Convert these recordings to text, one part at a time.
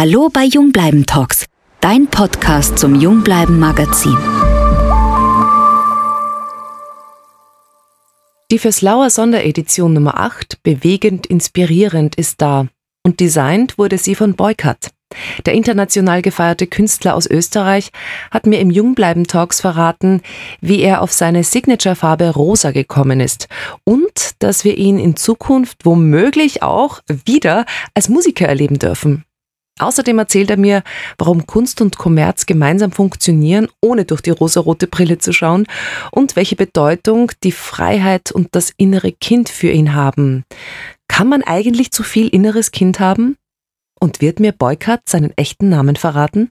Hallo bei Jungbleiben Talks, dein Podcast zum Jungbleiben Magazin. Die Verslauer Sonderedition Nummer 8, bewegend inspirierend, ist da. Und designt wurde sie von Boycott. Der international gefeierte Künstler aus Österreich hat mir im Jungbleiben Talks verraten, wie er auf seine Signature-Farbe rosa gekommen ist und dass wir ihn in Zukunft womöglich auch wieder als Musiker erleben dürfen. Außerdem erzählt er mir, warum Kunst und Kommerz gemeinsam funktionieren, ohne durch die rosarote Brille zu schauen und welche Bedeutung die Freiheit und das innere Kind für ihn haben. Kann man eigentlich zu viel inneres Kind haben? Und wird mir Boykart seinen echten Namen verraten?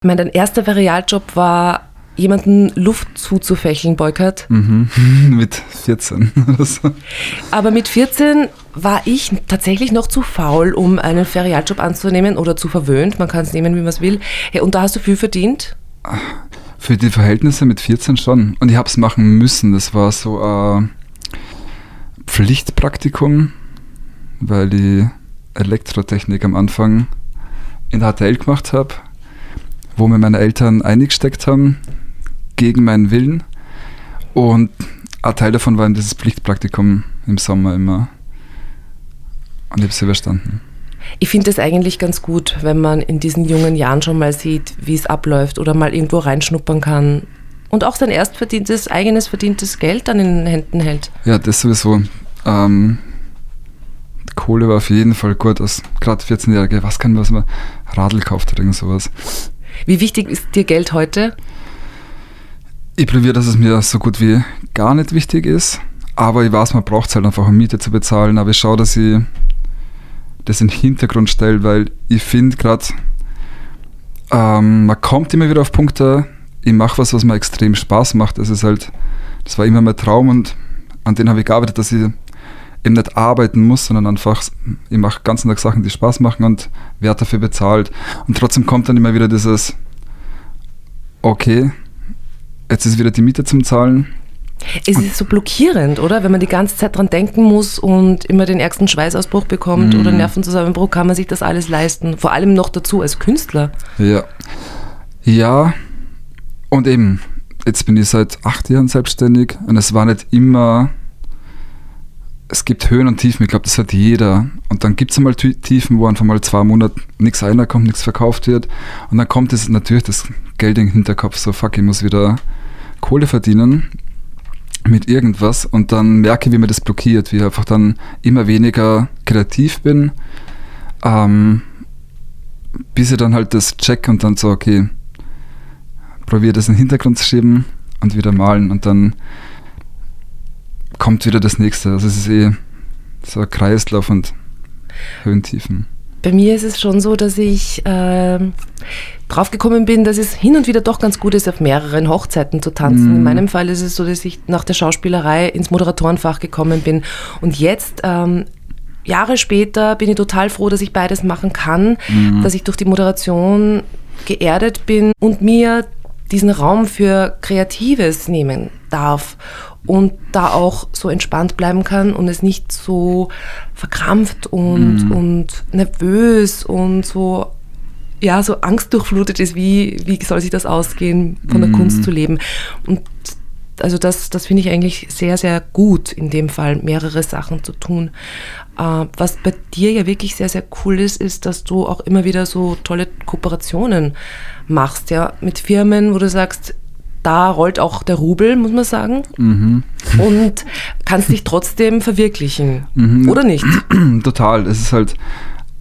Dein erster Varialjob war, jemanden Luft zuzufächeln, Boykart. Mhm. mit 14 oder so. Aber mit 14 war ich tatsächlich noch zu faul, um einen Ferialjob anzunehmen oder zu verwöhnt. Man kann es nehmen, wie man es will. Ja, und da hast du viel verdient? Für die Verhältnisse mit 14 schon. Und ich habe es machen müssen. Das war so ein Pflichtpraktikum, weil ich Elektrotechnik am Anfang in der HTL gemacht habe, wo mir meine Eltern eingesteckt haben, gegen meinen Willen. Und ein Teil davon war in dieses Pflichtpraktikum im Sommer immer. Und ich habe es überstanden. Ich finde es eigentlich ganz gut, wenn man in diesen jungen Jahren schon mal sieht, wie es abläuft oder mal irgendwo reinschnuppern kann und auch sein erst verdientes, eigenes verdientes Geld dann in den Händen hält. Ja, das sowieso. Ähm, Kohle war auf jeden Fall gut. Als gerade 14-Jährige, was kann man, was man Radl kauft oder irgend sowas. Wie wichtig ist dir Geld heute? Ich probiere, dass es mir so gut wie gar nicht wichtig ist. Aber ich weiß, man braucht es halt einfach, um Miete zu bezahlen. Aber ich schaue, dass ich das in den Hintergrund stelle, weil ich finde gerade, ähm, man kommt immer wieder auf Punkte, ich mache was, was mir extrem Spaß macht. Das ist halt, das war immer mein Traum und an den habe ich gearbeitet, dass ich eben nicht arbeiten muss, sondern einfach, ich mache ganzen Tag Sachen, die Spaß machen und werde dafür bezahlt. Und trotzdem kommt dann immer wieder dieses, okay, jetzt ist wieder die Miete zum Zahlen. Es ist so blockierend, oder? Wenn man die ganze Zeit dran denken muss und immer den ärgsten Schweißausbruch bekommt mm. oder Nervenzusammenbruch, kann man sich das alles leisten. Vor allem noch dazu als Künstler. Ja. Ja. Und eben, jetzt bin ich seit acht Jahren selbstständig und es war nicht immer. Es gibt Höhen und Tiefen, ich glaube, das hat jeder. Und dann gibt es einmal Tiefen, wo einfach mal zwei Monate nichts reinkommt, nichts verkauft wird. Und dann kommt es natürlich das Geld in den Hinterkopf, so fuck, ich muss wieder Kohle verdienen mit irgendwas und dann merke, wie mir das blockiert, wie ich einfach dann immer weniger kreativ bin, ähm, bis ich dann halt das check und dann so, okay, probiere das in den Hintergrund zu schieben und wieder malen und dann kommt wieder das nächste. Also es ist eh so ein Kreislauf und Höhentiefen. Bei mir ist es schon so, dass ich äh, draufgekommen bin, dass es hin und wieder doch ganz gut ist, auf mehreren Hochzeiten zu tanzen. Mm. In meinem Fall ist es so, dass ich nach der Schauspielerei ins Moderatorenfach gekommen bin. Und jetzt, ähm, Jahre später, bin ich total froh, dass ich beides machen kann, mm. dass ich durch die Moderation geerdet bin und mir diesen Raum für Kreatives nehmen darf und da auch so entspannt bleiben kann und es nicht so verkrampft und, mm. und nervös und so ja, so angstdurchflutet ist, wie, wie soll sich das ausgehen, von der mm. Kunst zu leben. Und also das, das finde ich eigentlich sehr, sehr gut, in dem Fall mehrere Sachen zu tun. Äh, was bei dir ja wirklich sehr, sehr cool ist, ist, dass du auch immer wieder so tolle Kooperationen machst, ja, mit Firmen, wo du sagst, da rollt auch der Rubel, muss man sagen. Mhm. Und kannst dich trotzdem verwirklichen, mhm. oder nicht? Total. Es ist halt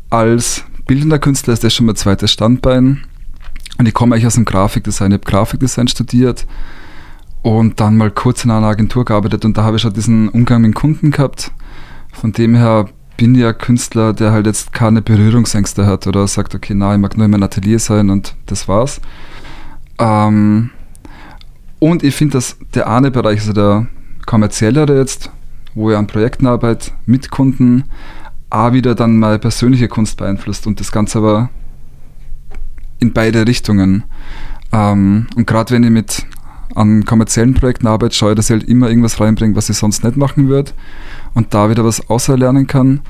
als bildender Künstler ist das schon mein zweites Standbein. Und ich komme eigentlich aus dem Grafikdesign. Ich habe Grafikdesign studiert und dann mal kurz in einer Agentur gearbeitet und da habe ich schon diesen Umgang mit Kunden gehabt. Von dem her bin ich ein Künstler, der halt jetzt keine Berührungsängste hat oder sagt, okay, na, ich mag nur in meinem Atelier sein und das war's. Ähm, und ich finde, dass der eine Bereich, also der kommerziellere jetzt, wo ich an Projekten arbeite, mit Kunden, auch wieder dann meine persönliche Kunst beeinflusst und das Ganze aber in beide Richtungen. Ähm, und gerade wenn ich mit an kommerziellen Projekten arbeite, schaue ich, dass ich halt immer irgendwas reinbringe, was ich sonst nicht machen würde und da wieder was außerlernen kann.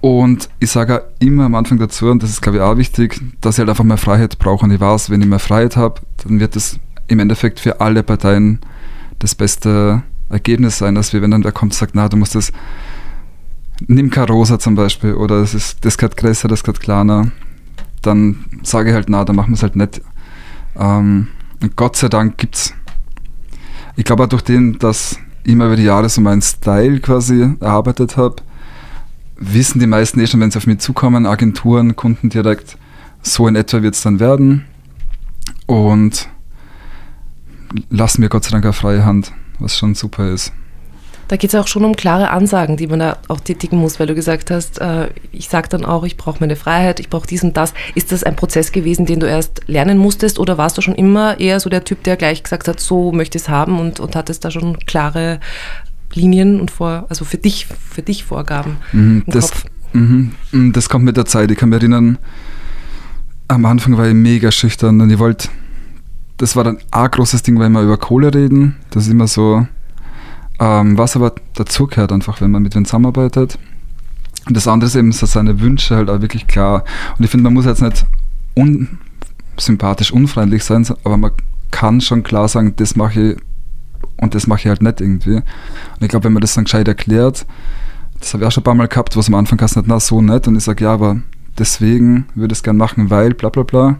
Und ich sage auch immer am Anfang dazu, und das ist glaube ich auch wichtig, dass ich halt einfach mehr Freiheit brauche. Und ich weiß, wenn ich mehr Freiheit habe, dann wird das im Endeffekt für alle Parteien das beste Ergebnis sein, als wenn dann der kommt und sagt, na, du musst das, nimm Carosa zum Beispiel, oder das ist, das geht größer, das geht kleiner, dann sage ich halt, na, dann machen wir es halt nicht. Ähm, und Gott sei Dank gibt es, ich glaube auch durch den, dass immer über die Jahre so meinen Style quasi erarbeitet habe, wissen die meisten eh schon, wenn sie auf mich zukommen, Agenturen, Kunden direkt, so in etwa wird es dann werden. Und lassen mir Gott sei Dank eine freie Hand, was schon super ist. Da geht es auch schon um klare Ansagen, die man da auch tätigen muss, weil du gesagt hast, äh, ich sage dann auch, ich brauche meine Freiheit, ich brauche dies und das. Ist das ein Prozess gewesen, den du erst lernen musstest oder warst du schon immer eher so der Typ, der gleich gesagt hat, so möchte ich es haben und, und hattest da schon klare Linien und vor, also für dich, für dich Vorgaben mhm, im das, Kopf? Mh, das kommt mit der Zeit. Ich kann mich erinnern, am Anfang war ich mega schüchtern und ich wollte das war dann ein großes Ding, wenn wir über Kohle reden. Das ist immer so, ähm, was aber dazugehört einfach, wenn man mit denen zusammenarbeitet. Und das andere ist eben so seine Wünsche halt auch wirklich klar. Und ich finde, man muss jetzt nicht unsympathisch, unfreundlich sein, aber man kann schon klar sagen, das mache ich und das mache ich halt nicht irgendwie. Und ich glaube, wenn man das dann gescheit erklärt, das habe ich auch schon ein paar Mal gehabt, was am Anfang du nicht, na so nicht. Und ich sage, ja, aber deswegen würde ich es gerne machen, weil bla bla bla.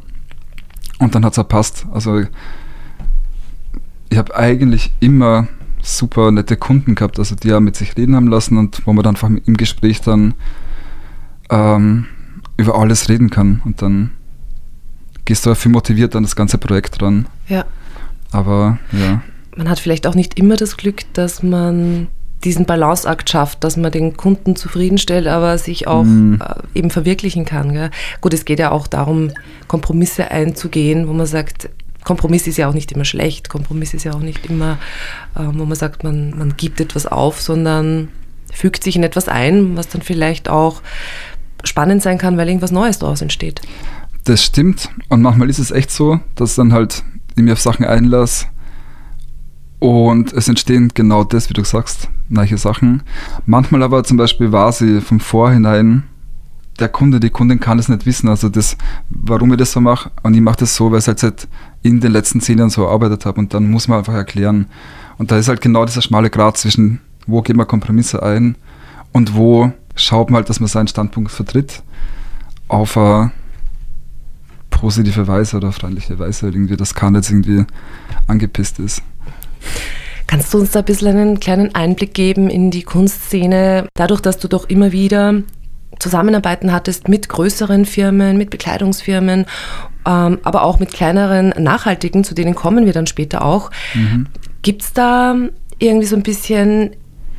Und dann hat es auch passt. Also ich habe eigentlich immer super nette Kunden gehabt, also die ja mit sich reden haben lassen und wo man dann einfach im Gespräch dann ähm, über alles reden kann. Und dann gehst du auch viel motiviert an das ganze Projekt dran. Ja. Aber ja. Man hat vielleicht auch nicht immer das Glück, dass man diesen Balanceakt schafft, dass man den Kunden zufriedenstellt, aber sich auch mm. eben verwirklichen kann. Gell? Gut, es geht ja auch darum, Kompromisse einzugehen, wo man sagt, Kompromiss ist ja auch nicht immer schlecht, Kompromiss ist ja auch nicht immer, äh, wo man sagt, man, man gibt etwas auf, sondern fügt sich in etwas ein, was dann vielleicht auch spannend sein kann, weil irgendwas Neues daraus entsteht. Das stimmt und manchmal ist es echt so, dass dann halt ich mir auf Sachen einlasse, und es entstehen genau das, wie du sagst, neue Sachen. Manchmal aber zum Beispiel war sie vom Vorhinein, der Kunde, die Kundin kann es nicht wissen, also das, warum ich das so mache. Und ich mache das so, weil ich halt seit in den letzten zehn Jahren so erarbeitet habe und dann muss man einfach erklären. Und da ist halt genau dieser schmale Grad zwischen, wo geht man Kompromisse ein und wo schaut man halt, dass man seinen Standpunkt vertritt auf eine positive Weise oder freundliche Weise irgendwie, dass keiner jetzt irgendwie angepisst ist. Kannst du uns da ein bisschen einen kleinen Einblick geben in die Kunstszene, dadurch, dass du doch immer wieder Zusammenarbeiten hattest mit größeren Firmen, mit Bekleidungsfirmen, ähm, aber auch mit kleineren nachhaltigen, zu denen kommen wir dann später auch. Mhm. Gibt es da irgendwie so ein bisschen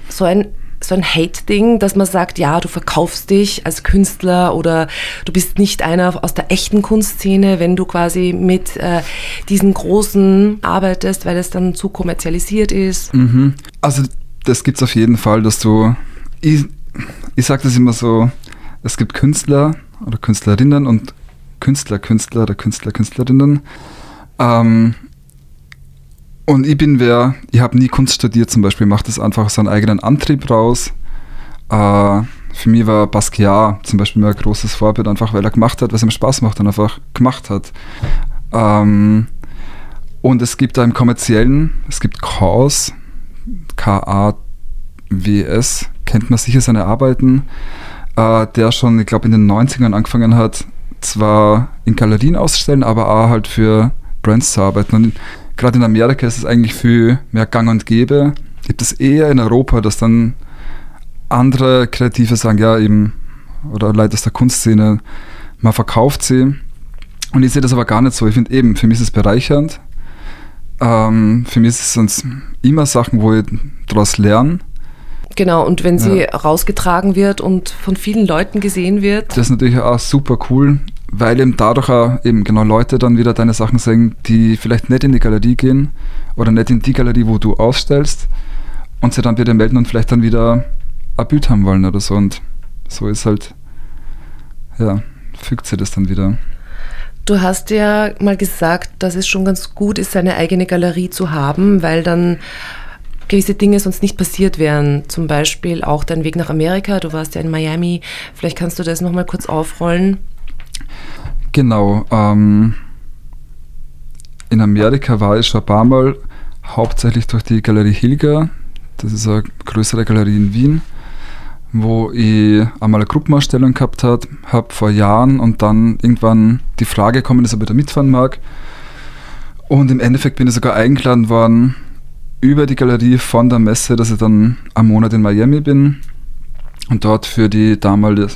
so ein so ein Hate-Ding, dass man sagt, ja, du verkaufst dich als Künstler oder du bist nicht einer aus der echten Kunstszene, wenn du quasi mit äh, diesen Großen arbeitest, weil es dann zu kommerzialisiert ist? Mhm. Also das gibt es auf jeden Fall, dass du, ich, ich sage das immer so, es gibt Künstler oder Künstlerinnen und Künstler, Künstler oder Künstler, Künstlerinnen. Ähm, und ich bin wer, ich habe nie Kunst studiert zum Beispiel, mache das einfach aus einem eigenen Antrieb raus. Äh, für mich war Basquiat zum Beispiel ein großes Vorbild, einfach weil er gemacht hat, was ihm Spaß macht und einfach gemacht hat. Ähm, und es gibt da im kommerziellen, es gibt Chaos, K-A-W-S, kennt man sicher seine Arbeiten, äh, der schon, ich glaube, in den 90ern angefangen hat, zwar in Galerien auszustellen, aber auch halt für Brands zu arbeiten. Und gerade in Amerika ist es eigentlich viel mehr gang und gäbe. Gibt es eher in Europa, dass dann andere Kreative sagen, ja, eben, oder Leute aus der Kunstszene, man verkauft sie. Und ich sehe das aber gar nicht so. Ich finde eben, für mich ist es bereichernd. Ähm, für mich ist es sonst immer Sachen, wo ich daraus lerne. Genau, und wenn sie ja. rausgetragen wird und von vielen Leuten gesehen wird. Das ist natürlich auch super cool weil eben dadurch auch eben genau Leute dann wieder deine Sachen sehen, die vielleicht nicht in die Galerie gehen oder nicht in die Galerie, wo du ausstellst und sie dann wieder melden und vielleicht dann wieder ein Bild haben wollen oder so und so ist halt, ja, fügt sie das dann wieder. Du hast ja mal gesagt, dass es schon ganz gut ist, seine eigene Galerie zu haben, weil dann gewisse Dinge sonst nicht passiert wären. Zum Beispiel auch dein Weg nach Amerika. Du warst ja in Miami. Vielleicht kannst du das nochmal kurz aufrollen. Genau. Ähm, in Amerika war ich schon ein paar Mal, hauptsächlich durch die Galerie Hilger. Das ist eine größere Galerie in Wien, wo ich einmal eine Gruppenausstellung gehabt habe hab vor Jahren und dann irgendwann die Frage gekommen ist, ob ich da mitfahren mag. Und im Endeffekt bin ich sogar eingeladen worden über die Galerie von der Messe, dass ich dann am Monat in Miami bin und dort für die damalige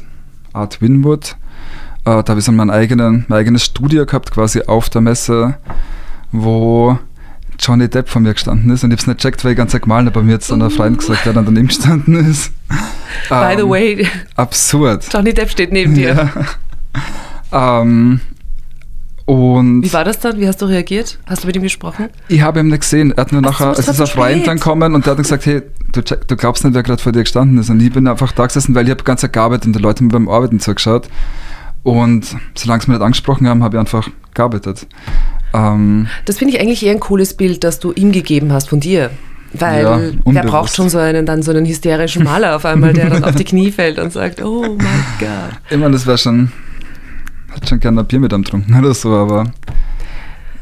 Art Winwood, da habe ich so mein, eigenen, mein eigenes Studio gehabt, quasi auf der Messe, wo Johnny Depp vor mir gestanden ist und ich habe es nicht checkt, weil ich ganz gemalt habe, aber mir jetzt dann ein Freund gesagt, der dann daneben gestanden ist. By the Ähm, way, Absurd. Johnny Depp steht neben dir. Ja. ähm, und Wie war das dann? Wie hast du reagiert? Hast du mit ihm gesprochen? ich habe ihn nicht gesehen. Er hat Ach nachher, so, es ist ein Freund dann gekommen und der hat dann gesagt, hey, du, check, du glaubst nicht, wer gerade vor dir gestanden ist. Und ich bin einfach da gesessen, weil ich habe ganz gearbeitet und die Leute haben mir beim Arbeiten zugeschaut. Und solange sie mich nicht angesprochen haben, habe ich einfach gearbeitet. Ähm, Das finde ich eigentlich eher ein cooles Bild, das du ihm gegeben hast von dir. Weil Ja, wer braucht schon so einen, dann so einen hysterischen Maler auf einmal, der dann auf die Knie fällt und sagt, oh mein Gott. ich meine, das wäre schon, hätte schon gerne ein Bier mit ihm getrunken oder so, aber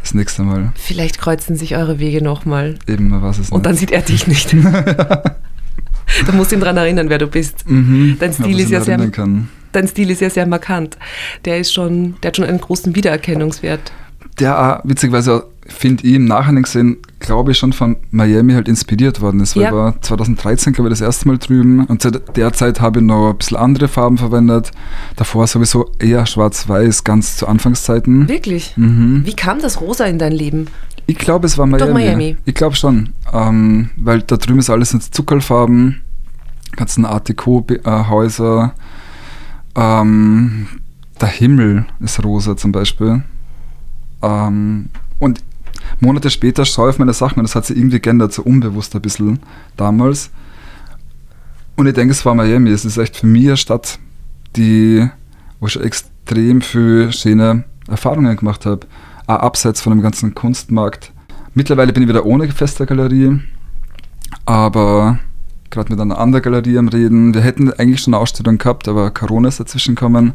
das nächste Mal Vielleicht kreuzen sich eure Wege nochmal. eben, man weiß es Und dann nicht. sieht er dich nicht. du musst ihn daran erinnern, wer du bist. Mhm, Dein Stil ist ja sehr- Kann. Dein Stil ist ja sehr markant. Der ist schon, der hat schon einen großen Wiedererkennungswert. Der auch, witzigerweise, finde ich im Nachhinein gesehen, glaube ich, schon von Miami halt inspiriert worden ist. Weil Ja. ich war 2013, glaube ich, das erste Mal drüben und zu der Zeit habe ich noch ein bisschen andere Farben verwendet. Davor sowieso eher schwarz-weiß, ganz zu Anfangszeiten. Wirklich? Mhm. Wie kam das Rosa in dein Leben? Ich glaube, es war Miami. Doch, Miami. Ich glaube schon. Ähm, weil da drüben ist alles in Zuckerfarben, ganzen Art Deco-Häuser. Ähm, der Himmel ist rosa zum Beispiel. Ähm, und Monate später schaue ich auf meine Sachen und das hat sich irgendwie geändert, so unbewusst ein bisschen damals. Und ich denke, es war Miami. Es ist echt für mich eine Stadt, die, wo ich extrem viele schöne Erfahrungen gemacht habe. Auch abseits von dem ganzen Kunstmarkt. Mittlerweile bin ich wieder ohne feste Galerie, aber gerade mit einer anderen Galerie am Reden. Wir hätten eigentlich schon eine Ausstellung gehabt, aber Corona ist dazwischen gekommen.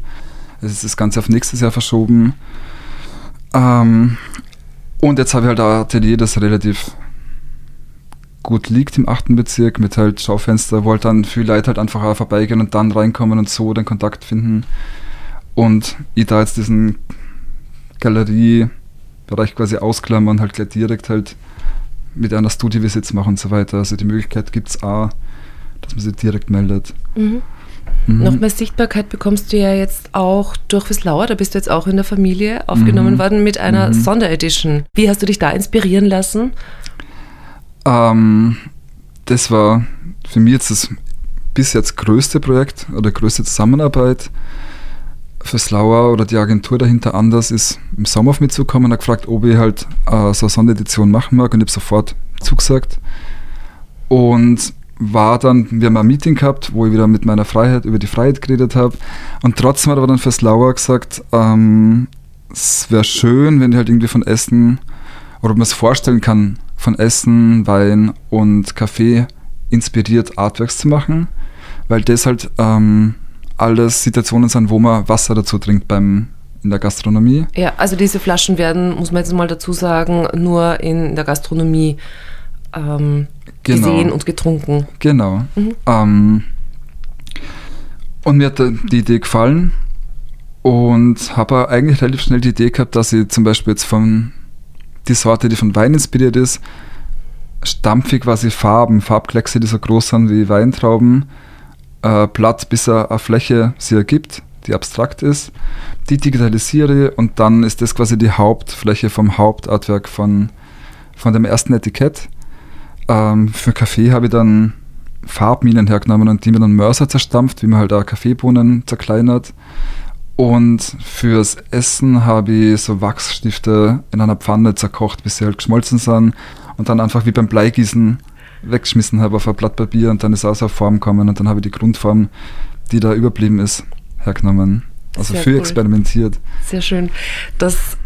Es ist das Ganze auf nächstes Jahr verschoben. Ähm, und jetzt habe ich halt ein Atelier, das relativ gut liegt im achten Bezirk mit halt Schaufenster, wo halt dann viele Leute halt einfach vorbeigehen und dann reinkommen und so den Kontakt finden. Und ich da jetzt diesen Galeriebereich quasi ausklammern, halt gleich direkt halt mit einer Studiovisits machen und so weiter. Also die Möglichkeit gibt es auch, dass man sich direkt meldet. Mhm. Mhm. Noch mehr Sichtbarkeit bekommst du ja jetzt auch durch Wieslauer. Da bist du jetzt auch in der Familie aufgenommen Mhm. worden mit einer Mhm. Sonderedition. Wie hast du dich da inspirieren lassen? Ähm, das war für mich jetzt das bis jetzt größte Projekt oder größte Zusammenarbeit. Für Slauer oder die Agentur dahinter anders ist im Sommer auf mich zugekommen und hat gefragt, ob ich halt äh, so eine Sonderedition machen mag und ich habe sofort zugesagt. Und war dann, wir haben ein Meeting gehabt, wo ich wieder mit meiner Freiheit, über die Freiheit geredet habe. Und trotzdem hat er dann für Slauer gesagt, ähm, es wäre schön, wenn ich halt irgendwie von Essen oder ob man es vorstellen kann, von Essen, Wein und Kaffee inspiriert Artworks zu machen, weil das halt ähm, alles Situationen sind, wo man Wasser dazu trinkt beim in der Gastronomie. Ja, also diese Flaschen werden, muss man jetzt mal dazu sagen, nur in der Gastronomie ähm, Genau. gesehen und getrunken. Genau. Mhm. Ähm, und mir hat die Idee gefallen und habe eigentlich relativ schnell die Idee gehabt, dass ich zum Beispiel jetzt von die Sorte, die von Wein inspiriert ist, stampfe quasi Farben, Farbkleckse, die so groß sind wie Weintrauben, äh, platt bis er eine Fläche sie ergibt, die abstrakt ist, die digitalisiere und dann ist das quasi die Hauptfläche vom Hauptartwerk von, von dem ersten Etikett. Ähm, für Kaffee habe ich dann Farbminen hergenommen und die mit einem Mörser zerstampft, wie man halt auch Kaffeebohnen zerkleinert. Und fürs Essen habe ich so Wachsstifte in einer Pfanne zerkocht, bis sie halt geschmolzen sind. Und dann einfach wie beim Bleigießen weggeschmissen habe auf ein Blatt Papier und dann ist so eine Form gekommen und dann habe ich die Grundform, die da überblieben ist, hergenommen. Also Sehr viel cool. experimentiert. Sehr schön. Das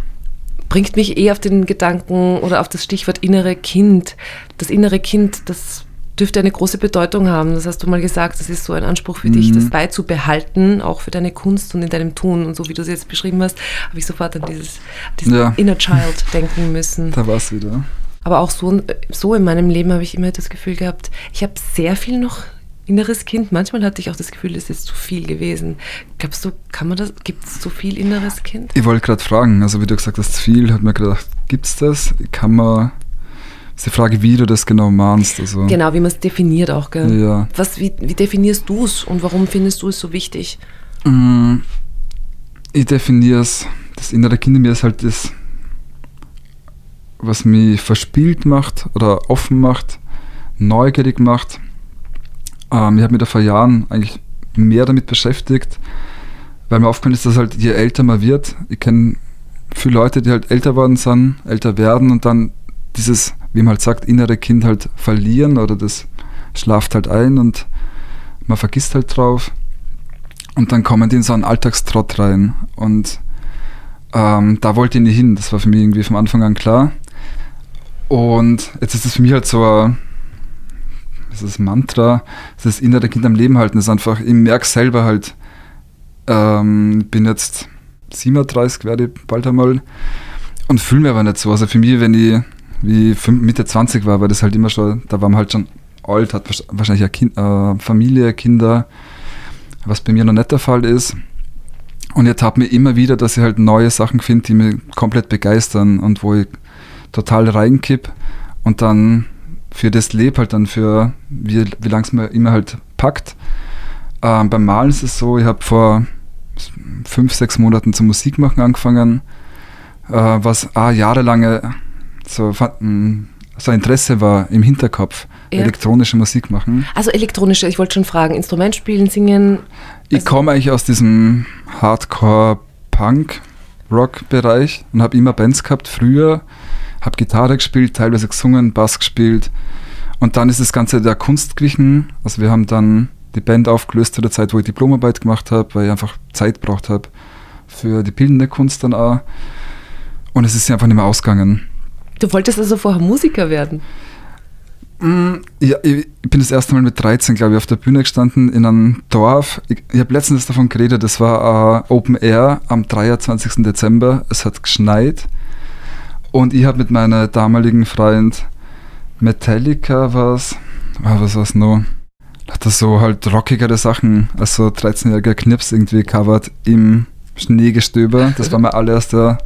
bringt mich eher auf den Gedanken oder auf das Stichwort innere Kind. Das innere Kind, das dürfte eine große Bedeutung haben. Das hast du mal gesagt, das ist so ein Anspruch für mhm. dich, das beizubehalten, auch für deine Kunst und in deinem Tun. Und so wie du es jetzt beschrieben hast, habe ich sofort an dieses, dieses ja. Inner Child denken müssen. Da war es wieder. Aber auch so, so in meinem Leben habe ich immer das Gefühl gehabt, ich habe sehr viel noch inneres Kind. Manchmal hatte ich auch das Gefühl, es ist zu viel gewesen. Glaubst du, kann man das, gibt es zu viel inneres Kind? Ich wollte gerade fragen, also wie du gesagt hast, viel, hat mir gedacht, gibt es das? Kann man, ist die Frage, wie du das genau meinst. Also. Genau, wie man es definiert auch, gell? Ja. Was, wie, wie definierst du es und warum findest du es so wichtig? Mm, ich definiere es, das innere Kind in mir ist halt das, was mich verspielt macht oder offen macht, neugierig macht ähm, ich habe mich da vor Jahren eigentlich mehr damit beschäftigt, weil mir aufgefallen ist, dass halt je älter man wird, ich kenne viele Leute, die halt älter worden sind, älter werden und dann dieses, wie man halt sagt, innere Kind halt verlieren oder das schlaft halt ein und man vergisst halt drauf. Und dann kommen die in so einen Alltagstrott rein. Und ähm, da wollte ich nicht hin. Das war für mich irgendwie von Anfang an klar. Und jetzt ist es für mich halt so ein dieses Mantra, das innere Kind am Leben halten, ist einfach, ich merke selber halt, ähm, bin jetzt 37, werde bald einmal und fühle mir aber nicht so. Also für mich, wenn ich wie Mitte 20 war, war das halt immer schon, da war man halt schon alt, hat wahrscheinlich eine kind, äh, Familie, Kinder, was bei mir noch nicht der Fall ist. Und jetzt habe mir immer wieder, dass ich halt neue Sachen finde, die mich komplett begeistern und wo ich total reinkipp und dann für das Leb halt dann für, wie, wie lange es mir immer halt packt. Ähm, beim Malen ist es so, ich habe vor fünf, sechs Monaten zum Musikmachen angefangen, äh, was ah, jahrelange so, so Interesse war im Hinterkopf, ja. elektronische Musik machen. Also elektronische, ich wollte schon fragen, Instrument spielen, singen? Ich also komme eigentlich aus diesem Hardcore-Punk-Rock-Bereich und habe immer Bands gehabt, früher habe Gitarre gespielt, teilweise gesungen, Bass gespielt. Und dann ist das Ganze der Kunst gewichen. Also wir haben dann die Band aufgelöst zu der Zeit, wo ich Diplomarbeit gemacht habe, weil ich einfach Zeit braucht habe für die bildende Kunst dann auch. Und es ist einfach nicht mehr ausgegangen. Du wolltest also vorher Musiker werden? Mm, ja, ich bin das erste Mal mit 13, glaube ich, auf der Bühne gestanden in einem Dorf. Ich, ich habe letztens davon geredet, das war uh, Open Air am 23. Dezember. Es hat geschneit und ich habe mit meiner damaligen Freund Metallica was, ah, was war es noch? Hat das so halt rockigere Sachen als so 13-jähriger Knips irgendwie covered im Schneegestöber. Das war mein allererster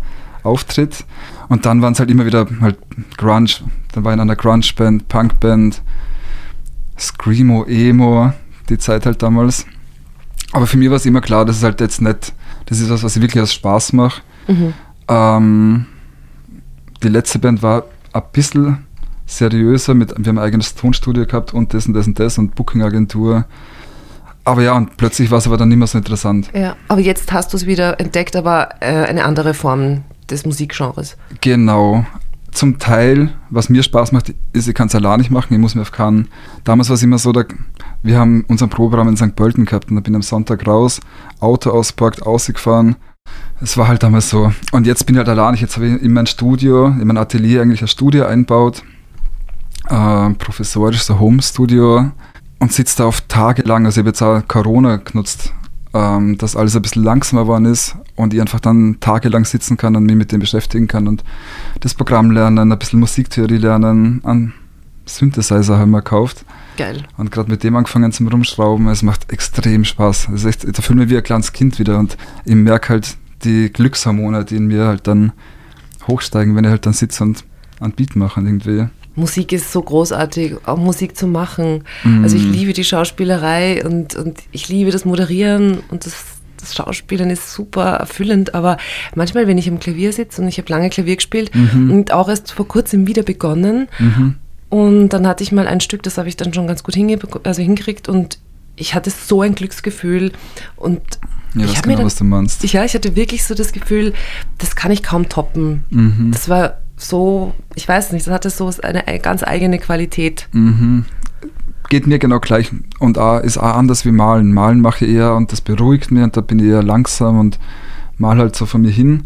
Auftritt. Und dann waren es halt immer wieder halt Grunge. Dann war ich in einer Grunge-Band, Punk-Band, Screamo, Emo, die Zeit halt damals. Aber für mich war es immer klar, das ist halt jetzt nicht, das ist was, was ich wirklich aus Spaß mache. Mhm. Ähm, die letzte Band war ein bisschen seriöser, mit, wir haben ein eigenes Tonstudio gehabt und das und das und das und Booking-Agentur. Aber ja, und plötzlich war es aber dann nicht mehr so interessant. Ja, aber jetzt hast du es wieder entdeckt, aber äh, eine andere Form des Musikgenres. Genau. Zum Teil, was mir Spaß macht, ist, ich kann es allein nicht machen, ich muss mir auf keinen. Damals war es immer so, da, wir haben unseren Proberaum in St. Pölten gehabt und da bin ich am Sonntag raus, Auto ausparkt, ausgefahren es war halt damals so. Und jetzt bin ich halt allein. Jetzt habe ich in mein Studio, in mein Atelier eigentlich ein Studio einbaut. Äh, professorisch, so Home-Studio. Und sitze da auf tagelang. Also ich habe jetzt auch Corona genutzt, ähm, dass alles ein bisschen langsamer geworden ist und ich einfach dann tagelang sitzen kann und mich mit dem beschäftigen kann und das Programm lernen, ein bisschen Musiktheorie lernen, an Synthesizer haben wir gekauft. Geil. Und gerade mit dem angefangen zum Rumschrauben, es macht extrem Spaß. Es ist echt, da fühle ich mich wie ein kleines Kind wieder und ich merke halt die Glückshormone, die in mir halt dann hochsteigen, wenn ich halt dann sitze und ein Beat mache irgendwie. Musik ist so großartig, auch Musik zu machen. Mm. Also ich liebe die Schauspielerei und, und ich liebe das Moderieren und das, das Schauspielen ist super erfüllend, aber manchmal, wenn ich am Klavier sitze und ich habe lange Klavier gespielt mhm. und auch erst vor kurzem wieder begonnen mhm. und dann hatte ich mal ein Stück, das habe ich dann schon ganz gut also hingekriegt und ich hatte so ein Glücksgefühl und ja, ich weiß genau, dann, was du meinst. Ja, ich hatte wirklich so das Gefühl, das kann ich kaum toppen. Mhm. Das war so, ich weiß nicht, das hatte so eine ganz eigene Qualität. Mhm. Geht mir genau gleich und auch, ist auch anders wie Malen. Malen mache ich eher und das beruhigt mich und da bin ich eher langsam und mal halt so von mir hin.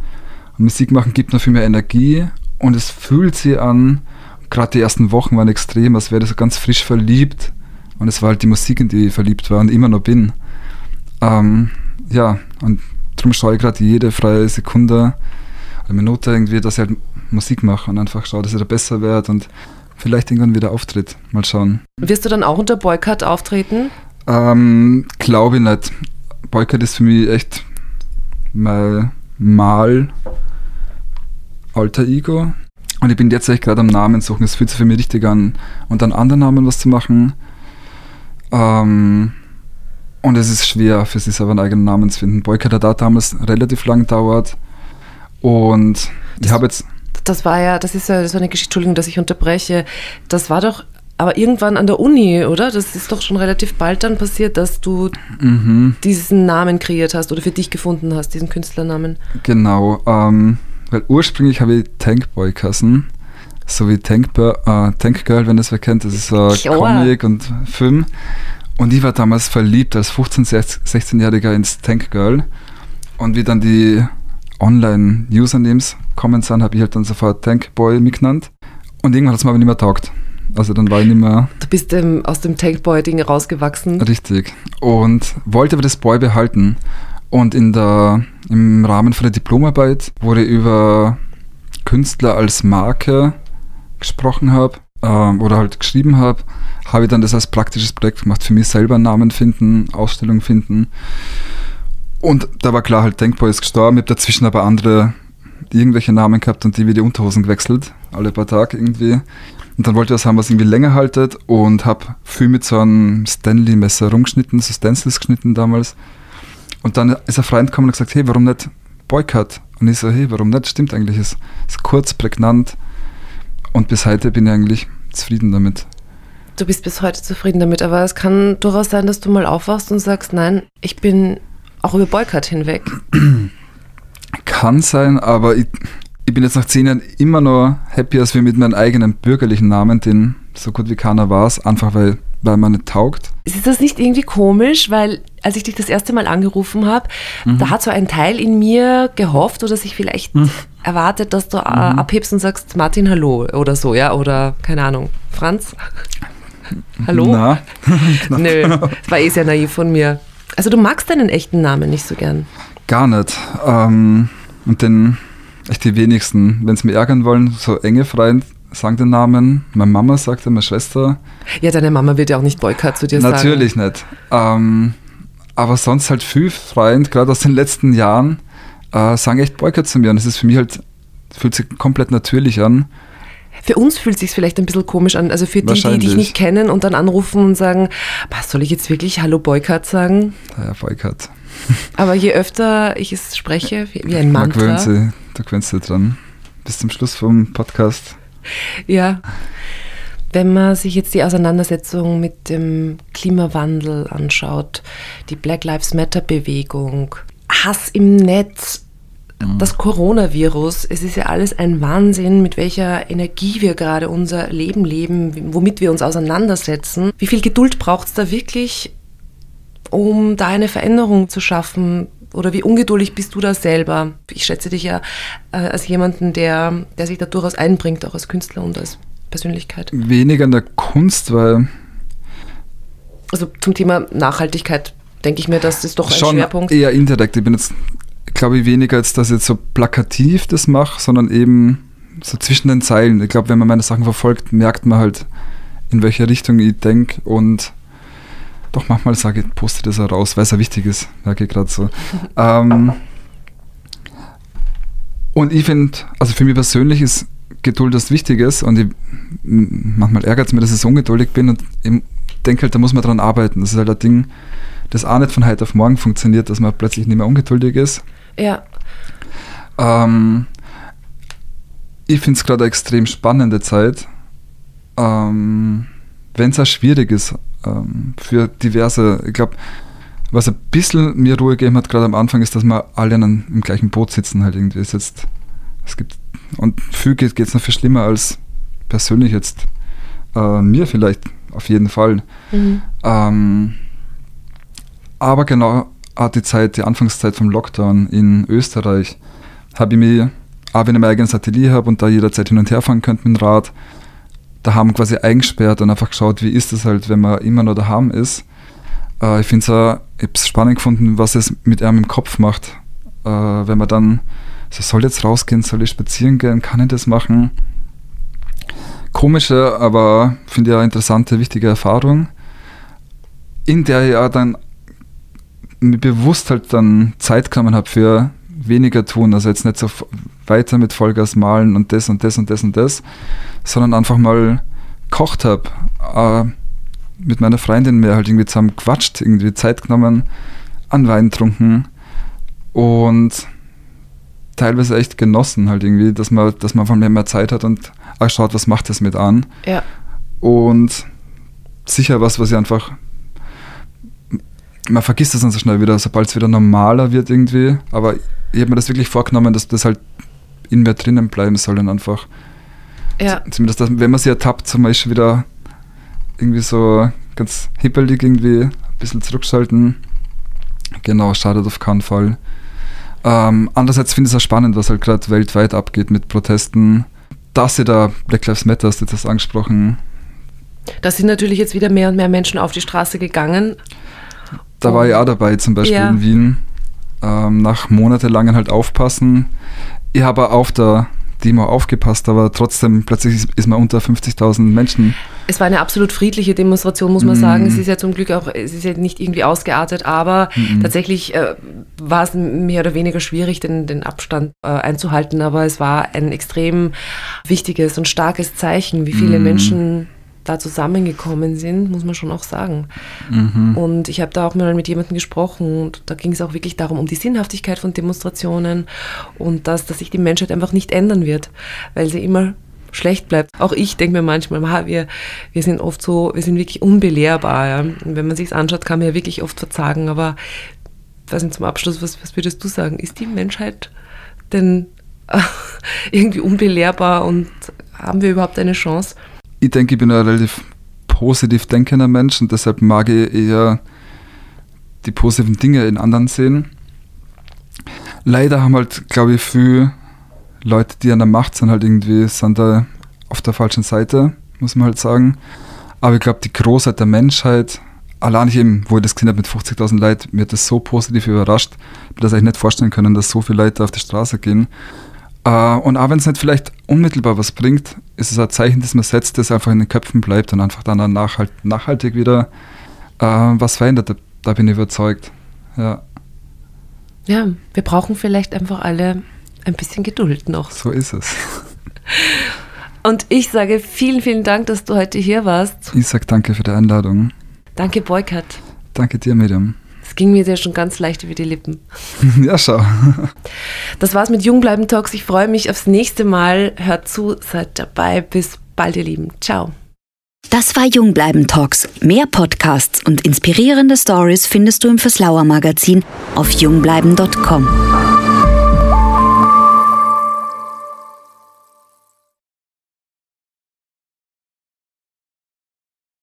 Und Musik machen gibt noch viel mehr Energie und es fühlt sich an, gerade die ersten Wochen waren extrem, als wäre ich so ganz frisch verliebt. Und es war halt die Musik, in die ich verliebt war und immer noch bin. Ähm, ja, und darum schaue ich gerade jede freie Sekunde oder Minute irgendwie, dass ich halt Musik mache und einfach schaue, dass ich da besser werde und vielleicht irgendwann wieder auftritt. Mal schauen. Wirst du dann auch unter Boycott auftreten? Ähm, Glaube ich nicht. Boycott ist für mich echt mein Mal alter Ego. Und ich bin jetzt echt gerade am Namen suchen. Es fühlt sich für mich richtig an. Und an anderen Namen was zu machen. Ähm, und es ist schwer, für sich selber einen eigenen Namen zu finden. Boycott hat da damals relativ lang gedauert. Und ich habe jetzt. Das war ja, das ist ja so eine Geschichte, Entschuldigung, dass ich unterbreche. Das war doch aber irgendwann an der Uni, oder? Das ist doch schon relativ bald dann passiert, dass du Mhm. diesen Namen kreiert hast oder für dich gefunden hast, diesen Künstlernamen. Genau, ähm, weil ursprünglich habe ich Tankboy geheißen, so wie Tank, äh, Tank Girl, wenn das wer kennt, das ist Klar. Comic und Film. Und ich war damals verliebt als 15-, 16-Jähriger ins Tank Girl. Und wie dann die Online-Usernames kommen sind, habe ich halt dann sofort Tankboy mitgenannt. Und irgendwann hat es mir aber nicht mehr taugt. Also dann war ich nicht mehr Du bist ähm, aus dem Tankboy-Ding rausgewachsen. Richtig. Und wollte aber das Boy behalten. Und in der, im Rahmen von der Diplomarbeit, wo ich über Künstler als Marke gesprochen habe ähm, oder halt geschrieben habe, habe ich dann das als praktisches Projekt gemacht. Für mich selber Namen finden, Ausstellung finden. Und da war klar, halt Denkboy ist gestorben. Ich habe dazwischen aber andere irgendwelche Namen gehabt und die wie die Unterhosen gewechselt, alle paar Tage irgendwie. Und dann wollte ich was haben, was irgendwie länger haltet und habe viel mit so einem Stanley-Messer rumgeschnitten, so Stencils geschnitten damals. Und dann ist ein Freund gekommen und gesagt, hey, warum nicht Boycott? Und ich so, hey, warum nicht? Stimmt eigentlich, ist, ist kurz, prägnant. Und bis heute bin ich eigentlich zufrieden damit. Du bist bis heute zufrieden damit, aber es kann durchaus sein, dass du mal aufwachst und sagst, nein, ich bin auch über Boycott hinweg. Kann sein, aber ich, ich bin jetzt nach zehn Jahren immer noch happy, als wir mit meinem eigenen bürgerlichen Namen, den so gut wie keiner war, einfach weil, weil man nicht taugt. Ist das nicht irgendwie komisch, weil als ich dich das erste Mal angerufen habe, da hat so ein Teil in mir gehofft oder sich vielleicht erwartet, dass du äh, abhebst und sagst Martin Hallo oder so, ja, oder keine Ahnung, Franz. Hallo? Na, Nö, das war eh sehr naiv von mir. Also du magst deinen echten Namen nicht so gern. gar nicht. Ähm, und den, echt die wenigsten, wenn sie mir ärgern wollen, so enge Freunde sagen den Namen. Meine Mama sagt meine Schwester. Ja, deine Mama wird ja auch nicht Boycott zu dir sagen. Natürlich nicht. Ähm, aber sonst halt viel Freunde, gerade aus den letzten Jahren, äh, sagen echt Boykott zu mir. Und es ist für mich halt, fühlt sich komplett natürlich an. Für uns fühlt es sich vielleicht ein bisschen komisch an. Also für die, die dich nicht kennen und dann anrufen und sagen, was soll ich jetzt wirklich Hallo Boycott sagen? Daher Boykott. Aber je öfter ich es spreche, wie, ein Man gewöhnt Mantra. sich, da gewöhnst du dich dran. Bis zum Schluss vom Podcast. Ja. Wenn man sich jetzt die Auseinandersetzung mit dem Klimawandel anschaut, die Black Lives Matter Bewegung, Hass im Netz, das Coronavirus, es ist ja alles ein Wahnsinn, mit welcher Energie wir gerade unser Leben leben, womit wir uns auseinandersetzen. Wie viel Geduld braucht es da wirklich, um da eine Veränderung zu schaffen? Oder wie ungeduldig bist du da selber? Ich schätze dich ja äh, als jemanden, der, der sich da durchaus einbringt, auch als Künstler und als Persönlichkeit. Weniger in der Kunst, weil Also zum Thema Nachhaltigkeit denke ich mir, das ist doch ein schon Schwerpunkt. eher indirekt. Ich bin jetzt, glaube ich, weniger jetzt, dass ich jetzt so plakativ das mache, sondern eben so zwischen den Zeilen. Ich glaube, wenn man meine Sachen verfolgt, merkt man halt, in welche Richtung ich denke und doch manchmal sage ich, poste das auch raus, weil es ja wichtig ist, merke ich gerade so. ähm, und ich finde, also für mich persönlich ist Geduld das Wichtiges und ich, manchmal ärgert es mich, dass ich so ungeduldig bin und ich denke halt, da muss man dran arbeiten. Das ist halt ein Ding, das auch nicht von heute auf morgen funktioniert, dass man plötzlich nicht mehr ungeduldig ist. Ja, Ähm, ich finde es gerade eine extrem spannende Zeit, ähm, wenn es auch schwierig ist ähm, für diverse, ich glaube, was ein bisschen mir Ruhe gegeben hat, gerade am Anfang, ist, dass wir alle in einem, im gleichen Boot sitzen halt irgendwie. Es, jetzt, es gibt, und viel geht es noch viel schlimmer als persönlich jetzt äh, mir vielleicht, auf jeden Fall. mhm. Ähm, aber genau die Zeit, die Anfangszeit vom Lockdown in Österreich, habe ich mich auch wenn ich mein eigenes Atelier habe und da jederzeit hin und her fahren könnte mit dem Rad, da haben quasi eingesperrt und einfach geschaut, wie ist es halt, wenn man immer noch daheim ist. Äh, ich finde es auch, spannend gefunden, was es mit einem im Kopf macht. Äh, wenn man dann, so soll jetzt rausgehen, soll ich spazieren gehen, kann ich das machen? Komische, aber finde ich auch interessante, wichtige Erfahrung, in der ich ja dann mir bewusst halt dann Zeit genommen habe für weniger tun, also jetzt nicht so weiter mit Vollgas malen und das und das und das und das, sondern einfach mal kocht habe, äh, mit meiner Freundin mehr halt irgendwie zusammen quatscht, irgendwie Zeit genommen, an Wein getrunken und teilweise echt genossen halt irgendwie, dass man, dass man einfach mehr, mehr Zeit hat und auch schaut, was macht das mit an. Ja. Und sicher was, was ich einfach man vergisst das dann so schnell wieder, sobald es wieder normaler wird irgendwie. Aber ich habe mir das wirklich vorgenommen, dass das halt in mir drinnen bleiben soll und einfach. Ja. Zumindest, dass, wenn man sie ertappt, zum Beispiel wieder irgendwie so ganz hippelig irgendwie ein bisschen zurückschalten. Genau, schadet auf keinen Fall. Ähm, andererseits finde ich es auch spannend, was halt gerade weltweit abgeht mit Protesten. Dass sie da Black Lives Matter, hast du das angesprochen. Da sind natürlich jetzt wieder mehr und mehr Menschen auf die Straße gegangen. Da war ich auch dabei, zum Beispiel Ja. in Wien. Ähm, nach monatelangen halt aufpassen. Ich habe auf der Demo aufgepasst, aber trotzdem plötzlich ist, man unter 50.000 Menschen. Es war eine absolut friedliche Demonstration, muss man Mhm. sagen. Es ist ja zum Glück auch, es ist ja nicht irgendwie ausgeartet, aber tatsächlich äh, war es mehr oder weniger schwierig, den, den Abstand äh, einzuhalten. Aber es war ein extrem wichtiges und starkes Zeichen, wie viele Mhm. Menschen da zusammengekommen sind, muss man schon auch sagen. Mhm. Und ich habe da auch mal mit jemandem gesprochen und da ging es auch wirklich darum, um die Sinnhaftigkeit von Demonstrationen und dass, dass sich die Menschheit einfach nicht ändern wird, weil sie immer schlecht bleibt. Auch ich denke mir manchmal, wir, wir sind oft so, wir sind wirklich unbelehrbar. Ja. Wenn man sich anschaut, kann man ja wirklich oft verzagen. Aber nicht, zum Abschluss, was, was würdest du sagen? Ist die Menschheit denn irgendwie unbelehrbar und haben wir überhaupt eine Chance? Ich denke, ich bin ein relativ positiv denkender Mensch und deshalb mag ich eher die positiven Dinge in anderen sehen. Leider haben halt, glaube ich, viele Leute, die an der Macht sind, halt irgendwie, sind da auf der falschen Seite, muss man halt sagen. Aber ich glaube, die Großheit der Menschheit, allein ich eben, wo ich das gesehen habe mit 50.000 Leuten, mir hat das so positiv überrascht. Ich habe das eigentlich nicht vorstellen können, dass so viele Leute auf die Straße gehen. Äh, und auch wenn es nicht vielleicht unmittelbar was bringt, ist es ein Zeichen, das man setzt, das einfach in den Köpfen bleibt und einfach dann nachhalt, nachhaltig wieder äh, was verändert. Da, da bin ich überzeugt. Ja, Ja, wir brauchen vielleicht einfach alle ein bisschen Geduld noch. so ist es. Und ich sage vielen, vielen Dank, dass du heute hier warst. Ich sage danke für die Einladung. Danke, Boykott. Danke dir, Miriam. Es ging mir sehr schon ganz leicht über die Lippen. ja, schau. Das war's mit Jungbleiben Talks. Ich freue mich aufs nächste Mal. Hört zu, seid dabei. Bis bald, ihr Lieben. Ciao. Das war Jungbleiben Talks. Mehr Podcasts und inspirierende Stories findest du im Verslauer Magazin auf jungbleiben.com.